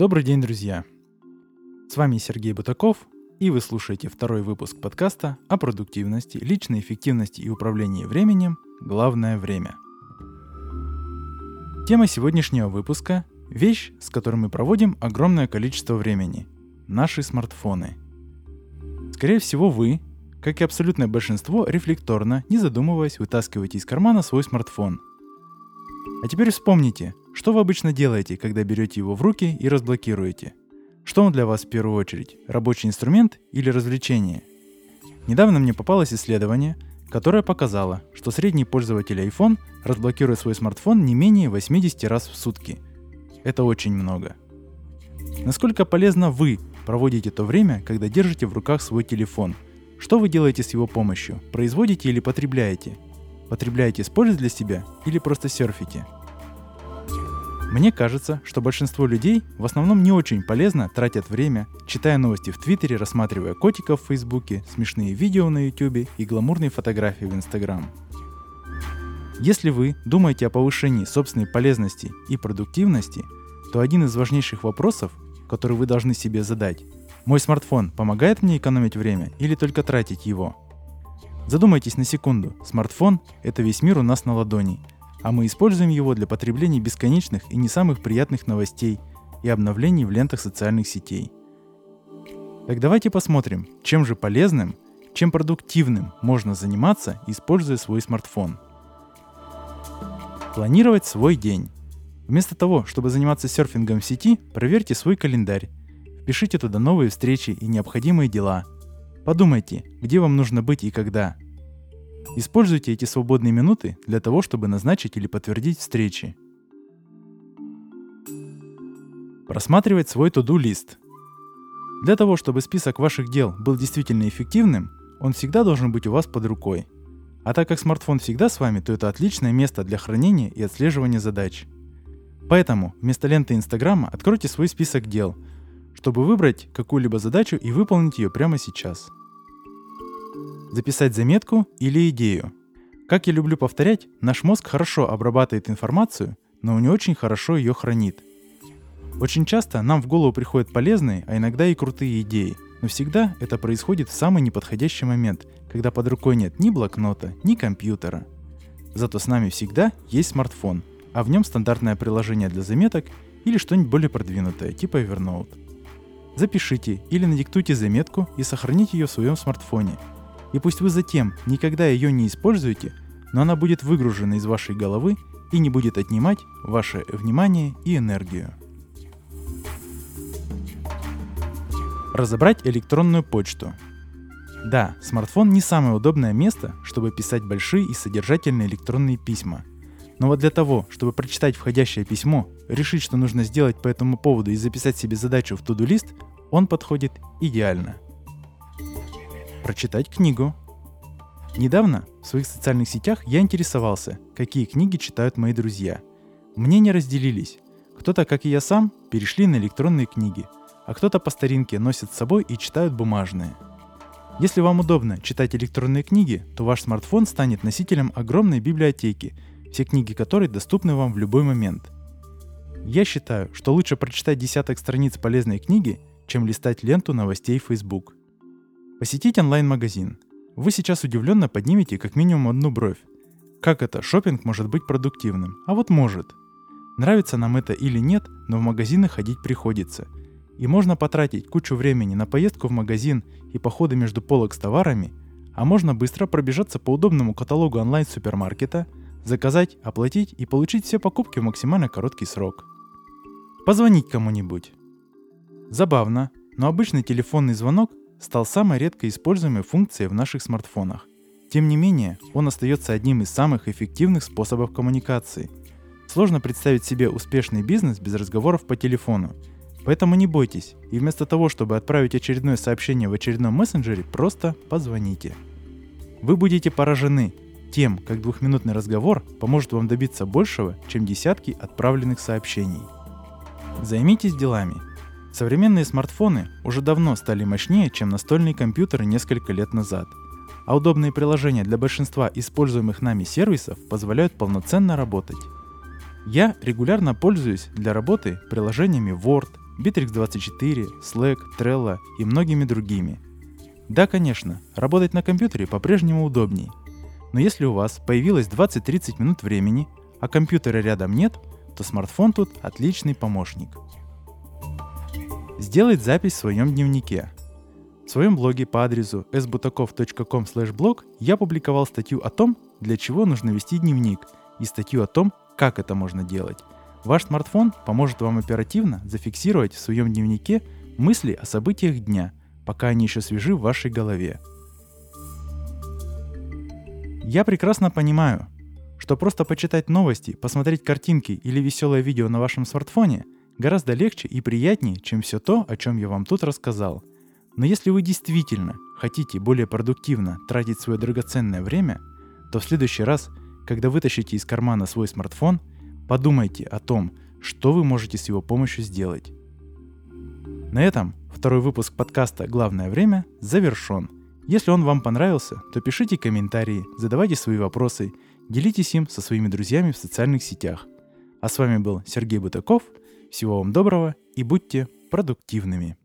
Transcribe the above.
Добрый день, друзья! С вами Сергей Бутаков, и вы слушаете второй выпуск подкаста о продуктивности, личной эффективности и управлении временем «Главное время». Тема сегодняшнего выпуска – вещь, с которой мы проводим огромное количество времени – наши смартфоны. Скорее всего, вы, как и абсолютное большинство, рефлекторно, не задумываясь, вытаскиваете из кармана свой смартфон. А теперь вспомните, что вы обычно делаете, когда берете его в руки и разблокируете? Что он для вас в первую очередь? Рабочий инструмент или развлечение? Недавно мне попалось исследование, которое показало, что средний пользователь iPhone разблокирует свой смартфон не менее 80 раз в сутки. Это очень много. Насколько полезно вы проводите то время, когда держите в руках свой телефон? Что вы делаете с его помощью? Производите или потребляете? Потребляете с пользой для себя или просто серфите? Мне кажется, что большинство людей в основном не очень полезно тратят время, читая новости в Твиттере, рассматривая котиков в Фейсбуке, смешные видео на Ютубе и гламурные фотографии в Инстаграм. Если вы думаете о повышении собственной полезности и продуктивности, то один из важнейших вопросов, который вы должны себе задать, мой смартфон помогает мне экономить время или только тратить его? Задумайтесь на секунду, смартфон – это весь мир у нас на ладони – а мы используем его для потребления бесконечных и не самых приятных новостей и обновлений в лентах социальных сетей. Так давайте посмотрим, чем же полезным, чем продуктивным можно заниматься, используя свой смартфон. Планировать свой день. Вместо того, чтобы заниматься серфингом в сети, проверьте свой календарь. Впишите туда новые встречи и необходимые дела. Подумайте, где вам нужно быть и когда – Используйте эти свободные минуты для того, чтобы назначить или подтвердить встречи. Просматривать свой to-do-лист. Для того, чтобы список ваших дел был действительно эффективным, он всегда должен быть у вас под рукой. А так как смартфон всегда с вами, то это отличное место для хранения и отслеживания задач. Поэтому вместо ленты Инстаграма откройте свой список дел, чтобы выбрать какую-либо задачу и выполнить ее прямо сейчас – записать заметку или идею. Как я люблю повторять, наш мозг хорошо обрабатывает информацию, но не очень хорошо ее хранит. Очень часто нам в голову приходят полезные, а иногда и крутые идеи, но всегда это происходит в самый неподходящий момент, когда под рукой нет ни блокнота, ни компьютера. Зато с нами всегда есть смартфон, а в нем стандартное приложение для заметок или что-нибудь более продвинутое, типа Evernote. Запишите или надиктуйте заметку и сохраните ее в своем смартфоне – и пусть вы затем никогда ее не используете, но она будет выгружена из вашей головы и не будет отнимать ваше внимание и энергию. Разобрать электронную почту. Да, смартфон не самое удобное место, чтобы писать большие и содержательные электронные письма. Но вот для того, чтобы прочитать входящее письмо, решить, что нужно сделать по этому поводу и записать себе задачу в туду-лист, он подходит идеально – прочитать книгу. Недавно в своих социальных сетях я интересовался, какие книги читают мои друзья. Мнения разделились. Кто-то, как и я сам, перешли на электронные книги, а кто-то по старинке носит с собой и читают бумажные. Если вам удобно читать электронные книги, то ваш смартфон станет носителем огромной библиотеки, все книги которой доступны вам в любой момент. Я считаю, что лучше прочитать десяток страниц полезной книги, чем листать ленту новостей Facebook – Посетить онлайн-магазин. Вы сейчас удивленно поднимете как минимум одну бровь. Как это, шопинг может быть продуктивным? А вот может. Нравится нам это или нет, но в магазины ходить приходится. И можно потратить кучу времени на поездку в магазин и походы между полок с товарами, а можно быстро пробежаться по удобному каталогу онлайн-супермаркета, заказать, оплатить и получить все покупки в максимально короткий срок. Позвонить кому-нибудь. Забавно, но обычный телефонный звонок стал самой редко используемой функцией в наших смартфонах. Тем не менее, он остается одним из самых эффективных способов коммуникации. Сложно представить себе успешный бизнес без разговоров по телефону. Поэтому не бойтесь, и вместо того, чтобы отправить очередное сообщение в очередном мессенджере, просто позвоните. Вы будете поражены тем, как двухминутный разговор поможет вам добиться большего, чем десятки отправленных сообщений. Займитесь делами – Современные смартфоны уже давно стали мощнее, чем настольные компьютеры несколько лет назад. А удобные приложения для большинства используемых нами сервисов позволяют полноценно работать. Я регулярно пользуюсь для работы приложениями Word, Bittrex24, Slack, Trello и многими другими. Да, конечно, работать на компьютере по-прежнему удобней. Но если у вас появилось 20-30 минут времени, а компьютера рядом нет, то смартфон тут отличный помощник. Сделать запись в своем дневнике. В своем блоге по адресу sbutakov.com blog я публиковал статью о том, для чего нужно вести дневник, и статью о том, как это можно делать. Ваш смартфон поможет вам оперативно зафиксировать в своем дневнике мысли о событиях дня, пока они еще свежи в вашей голове. Я прекрасно понимаю, что просто почитать новости, посмотреть картинки или веселое видео на вашем смартфоне гораздо легче и приятнее, чем все то, о чем я вам тут рассказал. Но если вы действительно хотите более продуктивно тратить свое драгоценное время, то в следующий раз, когда вытащите из кармана свой смартфон, подумайте о том, что вы можете с его помощью сделать. На этом второй выпуск подкаста «Главное время» завершен. Если он вам понравился, то пишите комментарии, задавайте свои вопросы, делитесь им со своими друзьями в социальных сетях. А с вами был Сергей Бутаков. Всего вам доброго и будьте продуктивными.